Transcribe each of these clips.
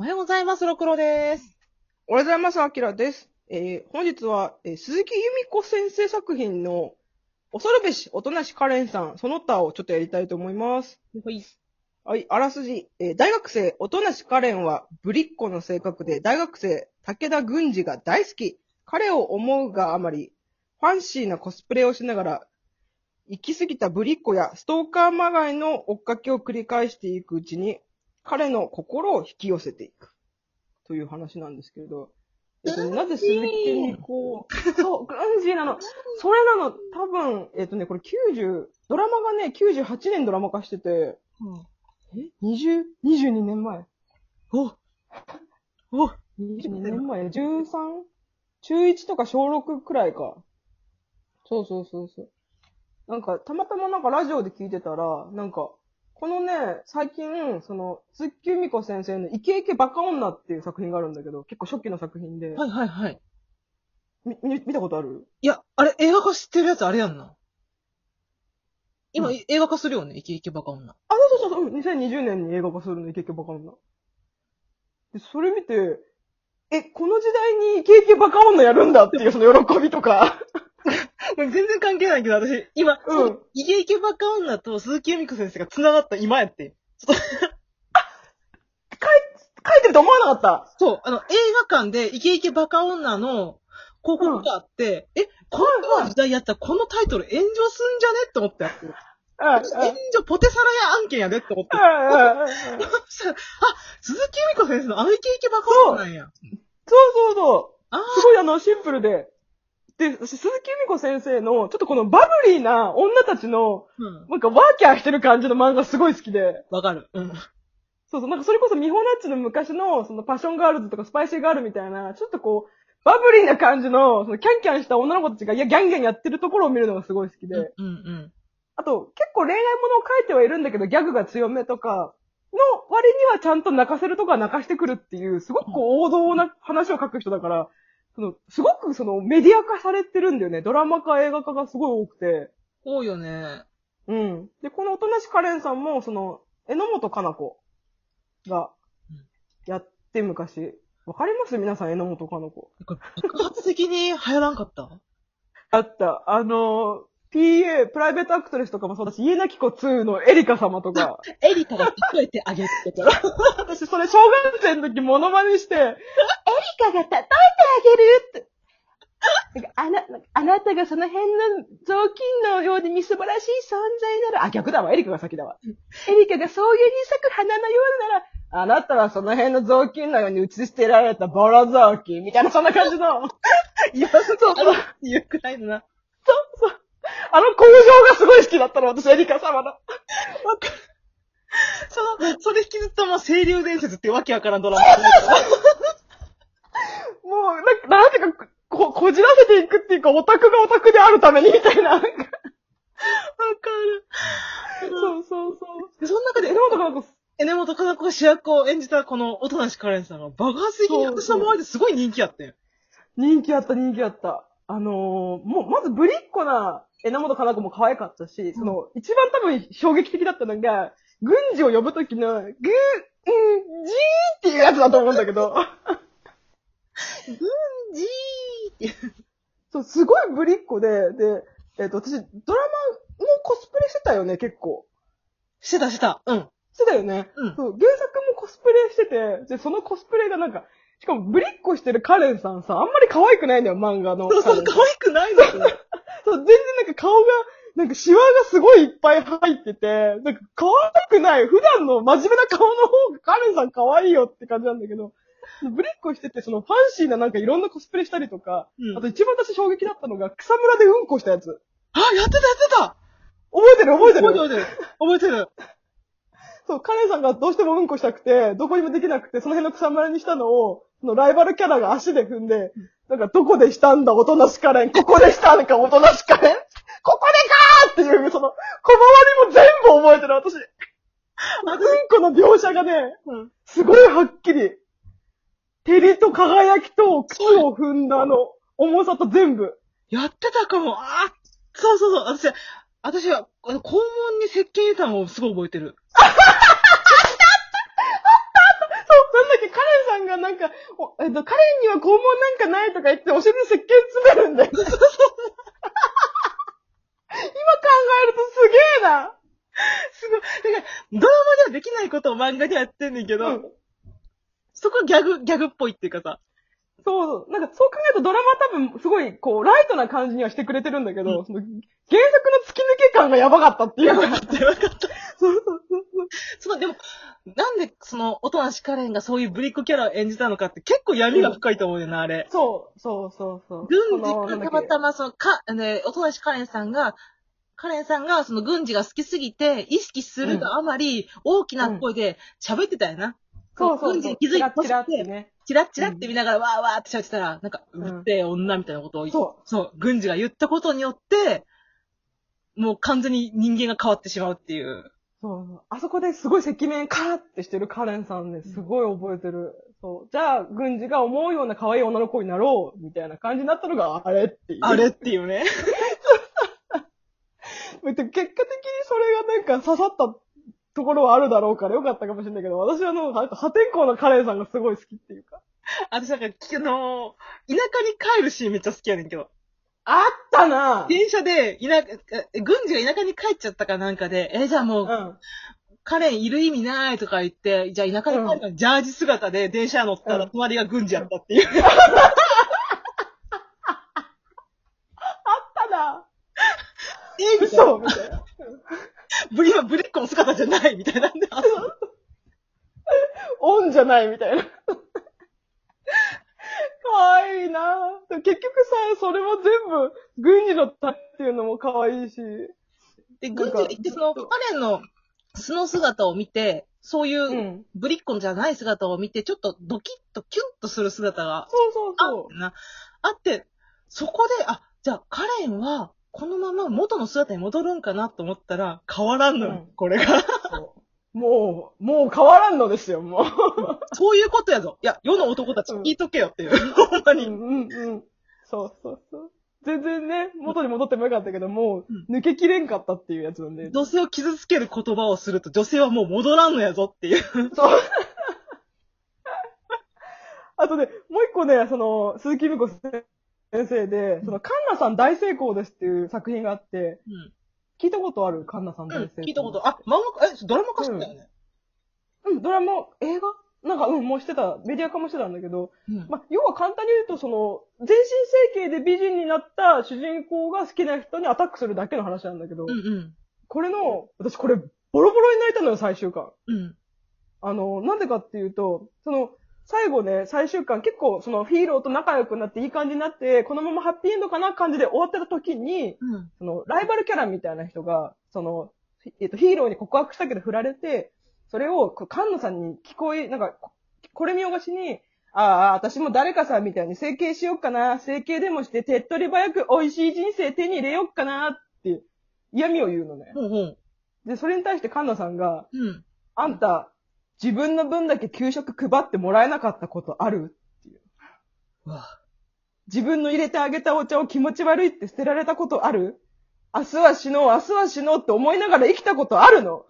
おはようございます、ろくろです。おはようございます、あきらです。えー本日は、えー鈴木由美子先生作品の、恐るべし、おとなしカレンさん、その他をちょっとやりたいと思います。はい。はい、あらすじ。えー大学生、おとなしカレンは、ぶりっ子の性格で、大学生、武田軍司が大好き。彼を思うがあまり、ファンシーなコスプレをしながら、行き過ぎたぶりっ子やストーカーまがいの追っかけを繰り返していくうちに、彼の心を引き寄せていく。という話なんですけれど。えっとね、なぜ鈴木由美子、そう、グンジーなの。それなの、多分、えっとね、これ90、ドラマがね、98年ドラマ化してて、え ?20、22年前。おお22年前 ?13? 中1とか小6くらいか。そうそうそうそう。なんか、たまたまなんかラジオで聞いてたら、なんか、このね、最近、その、鈴木由美子先生のイケイケバカ女っていう作品があるんだけど、結構初期の作品で、はいはいはい。み、み見たことある？いや、あれ、映画化知ってるやつあれやんな。今、うん映画化するよね、イケイケバカ女。あ、そうそうそうそう、うん2020年に映画化するの？イケイケバカ女。で、それ見て、え、この時代にイケイケバカ女やるんだっていうその喜びとか。これ全然関係ないけど、私、今、うんそのイケイケバカ女と鈴木由美子先生が繋がった今やって。書いてると思わなかった。そう、あの、映画館でイケイケバカ女の広告があって、え、この時代やったらこのタイトル炎上すんじゃねって思ってやってる。うん、うん、うん炎上ポテサラや案件やでって思って。うんうん。そしたらあ、鈴木由美子先生のあのイケイケバカ女なんや。そうそうそう。あすごいあの、シンプルで。で、私、鈴木由美子先生の、ちょっとこのバブリーな女たちの、うん。なんかワーキャーしてる感じの漫画すごい好きで。わかる。うん。そうそう、なんかそれこそミホナッチの昔の、そのパッションガールズとかスパイシーガールみたいな、ちょっとこう、バブリーな感じの、そのキャンキャンした女の子たちが、いや、ギャンギャンやってるところを見るのがすごい好きで。うんうん。あと、結構恋愛ものを書いてはいるんだけど、ギャグが強めとか、の割にはちゃんと泣かせるとこは泣かしてくるっていう、すごくこう王道な話を書く人だから、その、すごくそのメディア化されてるんだよね。ドラマ化、映画化がすごい多くて。多いよね。うん。で、このおとなしカレンさんも、その、榎本かな子がうん、やって昔。わかります？皆さん、榎本かな子。爆発的に流行らんかった？あった。あの、PA、プライベートアクトレスとかもそうだし、家なき子2のエリカ様とか。エリカが例えてあげてから。私、それ小学生の時モノマネして、エリカが叩いてあげるって。なんかあな、あなたがその辺の雑巾のようでみすぼらしい存在なら、あ、逆だわ、エリカが先だわ。エリカがそういうに咲く花のようなら、あなたはその辺の雑巾のように打ち捨てられたボロ雑巾みたいな、そんな感じの。いや、そうそう。あるっていうくらいのな。あの工場がすごい好きだったの、私、エリカ様の。その、それ引きずったまま、清流伝説ってわけわからんドラマ。もう、なんか、なんていうか、こ、こじらせていくっていうか、オタクがオタクであるためにみたいな。わかる。そうそうそう。で、その中で、榎本かな子、榎本かな子が主役を演じたこの、おとなしカレンさんが爆発的に私の周りですごい人気あってん。人気あった、人気あった。あのー、もう、まずぶりっ子な榎本かな子も可愛かったし、その、一番多分衝撃的だったのが、軍事を呼ぶときの、ぐー、うん、じーっていうやつだと思うんだけど、じーって。そう、すごいぶりっ子で、で、えっ、と、私、ドラマもコスプレしてたよね、結構。してたしてた。うん。してたよね。うんそう、原作もコスプレしてて、で、そのコスプレがなんか、しかもぶりっ子してるカレンさんさ、あんまり可愛くないんだよ、漫画の。そうそう、可愛くないのよ。そう、全然なんか顔が、なんかシワがすごいいっぱい入ってて、なんか可愛くない。普段の真面目な顔の方がカレンさん可愛いよって感じなんだけど、ぶりっ子してて、そのファンシーななんかいろんなコスプレしたりとか、うんあと一番私衝撃だったのが草むらでうんこしたやつ。あ、やってたやってた覚えてる覚えてる覚えてる覚えてる。そう、カレンさんがどうしてもうんこしたくて、どこにもできなくて、その辺の草むらにしたのを、そのライバルキャラが足で踏んで、なんかどこでしたんだ、おとなしカレン。ここでしたんか、おとなしカレン。ここでかーっていう、その、小回りも全部覚えてる、私。うんこの描写がね、うん。すごいはっきり。照りと輝きと靴を踏んだあの、重さと全部。やってたかも。あーそうそうそう。私、私は、あの、肛門に石鹸入れたのをすごい覚えてる。だっけ、カレンさんがなんか、おえっと、カレンには肛門なんかないとか言って、お尻に石鹸詰めるんだよ。今考えるとすげえな。すごい。だから、ドラマではできないことを漫画でやってんねんけど、うん。そこギャグ、ギャグっぽいっていうかさ。そうそう。なんかそう考えるとドラマ多分すごい、こう、ライトな感じにはしてくれてるんだけど、うんその原作の突き抜け感がやばかったっていうか。分かった、分かった。そうそうそうそう。その、でも、なんで、その、音無しカレンがそういうブリッコキャラを演じたのかって結構闇が深いと思うよな、あれ。そう、そうそうそう。軍事がたまたま、その、か、ね、音無しカレンさんが、カレンさんが、その軍事が好きすぎて、意識するがあまり、大きな声で喋ってたよな。そうそう軍事に気づいてチラッチラってね。チラッチラって見ながら、わーわーって喋ってたら、なんか、んうってえ女みたいなことを、そう。そう、軍事が言ったことによって、もう完全に人間が変わってしまうっていう。そう。あそこですごい赤面カーってしてるカレンさんね、すごい覚えてる。そう。じゃあ、軍事が思うような可愛い女の子になろう、みたいな感じになったのがあれっていう。あれっていうね。結果的にそれがなんか刺さったところはあるだろうからよかったかもしれないけど、私はあの、破天荒なカレンさんがすごい好きっていうか。私なんか、あのー、田舎に帰るシーンめっちゃ好きやねんけど。あったな電車で、田軍事が田舎に帰っちゃったかなんかで、え、じゃあもう、うん。カレンいる意味ないとか言って、じゃあ田舎に帰るからジャージ姿で電車乗ったらうん隣が軍事やったっていう。あったなえ嘘みたいな。ブリはブリッコの姿じゃないみたいなんで。あオンじゃないみたいな。かわいいなでも結局さ、それは全部、軍事のったっていうのもかわいいし。で、軍事が言って、その、カレンの素の姿を見て、そういううんブリッコンじゃない姿を見て、ちょっとドキッとキュンとする姿がそうそうあそな、あって、そこで、あ、じゃあカレンは、このまま元の姿に戻るんかなと思ったら、変わらんのよ、うんこれが。う。もう、もう変わらんのですよ、もう。そういうことやぞ。いや、世の男たち聞いとけよっていう。ほんまに。うんうんうん。そうそうそう。全然ね、元に戻ってもよかったけど、もう、抜けきれんかったっていうやつなんで。女性を傷つける言葉をすると、女性はもう戻らんのやぞっていう。そう。あとね、もう一個ね、その、鈴木美子先生で、その、カンナさん大成功ですっていう作品があって、うん。聞いたことある？カンナさんうん大成功。聞いたこと、あ、漫画、え、ドラマ化してたよね。うん、ドラマ、映画？なんか、うん、もうしてた、メディア化もしてたんだけど、うん。まあ、要は簡単に言うと、その、全身整形で美人になった主人公が好きな人にアタックするだけの話なんだけど、うんうん。これの、私これ、ボロボロに泣いたのよ、最終巻。うん。あの、なんでかっていうと、その、最後ね、最終巻結構そのヒーローと仲良くなっていい感じになって、このままハッピーエンドかな感じで終わってた時に、うん。その、ライバルキャラみたいな人が、その、えっと、ヒーローに告白したけど振られて、それを、こう菅野さんに聞こえ、なんか、ここれ見よがしに、ああ、私も誰かさんみたいに整形しよっかな、整形でもして手っ取り早く美味しい人生手に入れよっかなって嫌味を言うのね。ほうほう。で、それに対して菅野さんが、うん。あんた、自分の分だけ給食配ってもらえなかったことある？うわ。自分の入れてあげたお茶を気持ち悪いって捨てられたことある？明日は死のう、明日は死のうって思いながら生きたことあるの？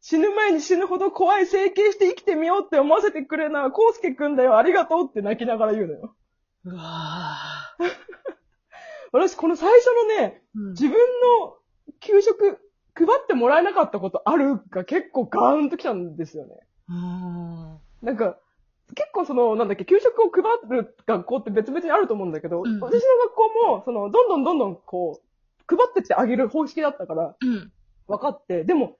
死ぬ前に死ぬほど怖い整形して生きてみようって思わせてくれな、コウスケくんだよ、ありがとうって泣きながら言うのよ。うわ 私、この最初のね、うん自分の給食配ってもらえなかったことあるが結構ガーンときたんですよね。うん。なんか、結構その、なんだっけ、給食を配る学校って別々にあると思うんだけど、うん私の学校も、その、どんどんどんどんこう、配ってってあげる方式だったから、うん。分かって、でも、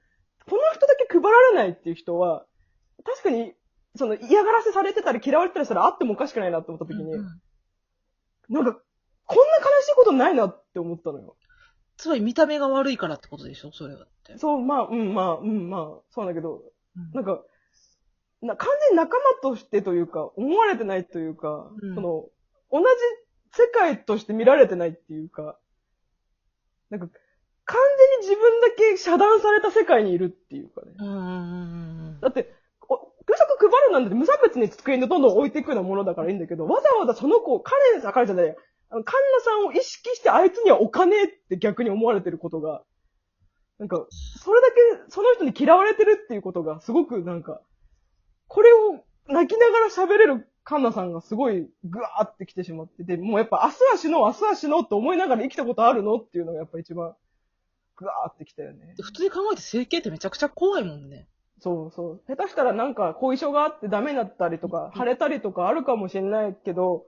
この人だけ配られないっていう人は、確かに、その嫌がらせされてたり嫌われてたりしたらあってもおかしくないなって思った時に、うんなんか、こんな悲しいことないなって思ったのよ。つまり見た目が悪いからってことでしょ？それはって。そう、まあ、うん、まあ、うん、まあ、そうなんだけど、うんなんか、な完全に仲間としてというか、思われてないというか、うん。その、同じ世界として見られてないっていうか、なんか、完全に自分だけ遮断された世界にいるっていうかね。うんうんうんだって、お給食配るなんて無差別に机にどんどん置いていくようなものだからいいんだけど、わざわざその子、カレンさん、カレンじゃないや、あの、カンナさんを意識してあいつにはお金って逆に思われてることが、なんか、それだけその人に嫌われてるっていうことがすごくなんか、これを嘆泣きながら喋れるカンナさんがすごいぐわーって来てしまってて、もうやっぱ明日は死のう、明日は死のうって思いながら生きたことあるのっていうのがやっぱ一番ぐわーって来たよね。普通に考えて整形ってめちゃくちゃ怖いもんね。そうそう。下手したらなんか後遺症があってダメになったりとか、腫れたりとかあるかもしれないけど、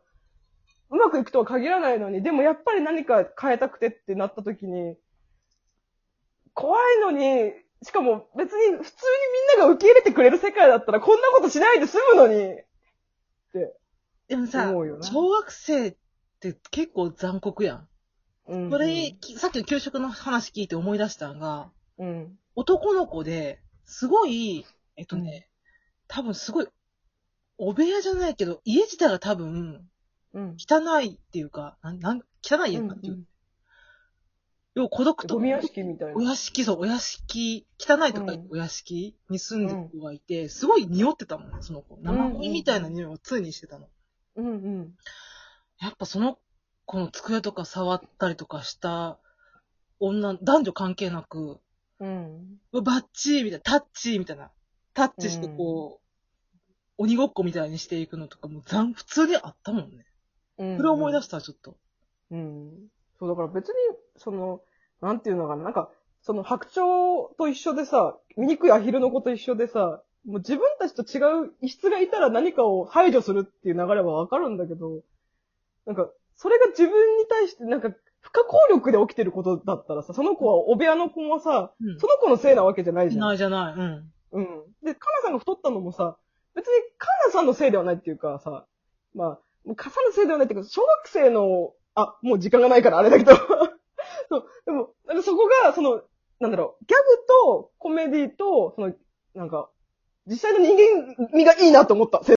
うまくいくとは限らないのに、でもやっぱり何か変えたくてってなった時に、怖いのに、しかも別に普通にみんなが受け入れてくれる世界だったらこんなことしないで済むのに、ってでもさ思うよ、な。小学生って結構残酷やん。うんそれ、きさっきの給食の話聞いて思い出したんが、うん。男の子で、すごい、えっとね、多分すごい、お部屋じゃないけど、家自体が多分、うん。汚いっていうか、なん、なん、汚い家かっていう。要は孤独とゴミ屋敷みたいな。お屋敷、そう、お屋敷、汚いとかうんお屋敷に住んでる子がいて、すごい匂ってたもん、その子。生ゴミみたいな匂いを常にしてたの。うんうん。やっぱその子の机とか触ったりとかした女、男女関係なく、うん。バッチーみたいな、タッチーみたいな。タッチしてこう、鬼ごっこみたいにしていくのとかも残、普通にあったもんね。うん。それ思い出した、ちょっと。うん。そう、だから別に、その、なんていうのかな、なんか、その白鳥と一緒でさ、醜いアヒルの子と一緒でさ、もう自分たちと違う異質がいたら何かを排除するっていう流れはわかるんだけど、なんか、それが自分に対してなんか、不可抗力で起きてることだったらさ、その子はお部屋の子もさ、うんその子のせいなわけじゃないじゃん。ないじゃない。うん。うん。で、カナさんが太ったのもさ、別にカナさんのせいではないっていうかさ、まあ、カサのせいではないっていうか、小学生の、あ、もう時間がないからあれだけど、そう、でも、なんかそこが、その、なんだろう、ギャグとコメディと、その、なんか、実際の人間味がいいなと思った。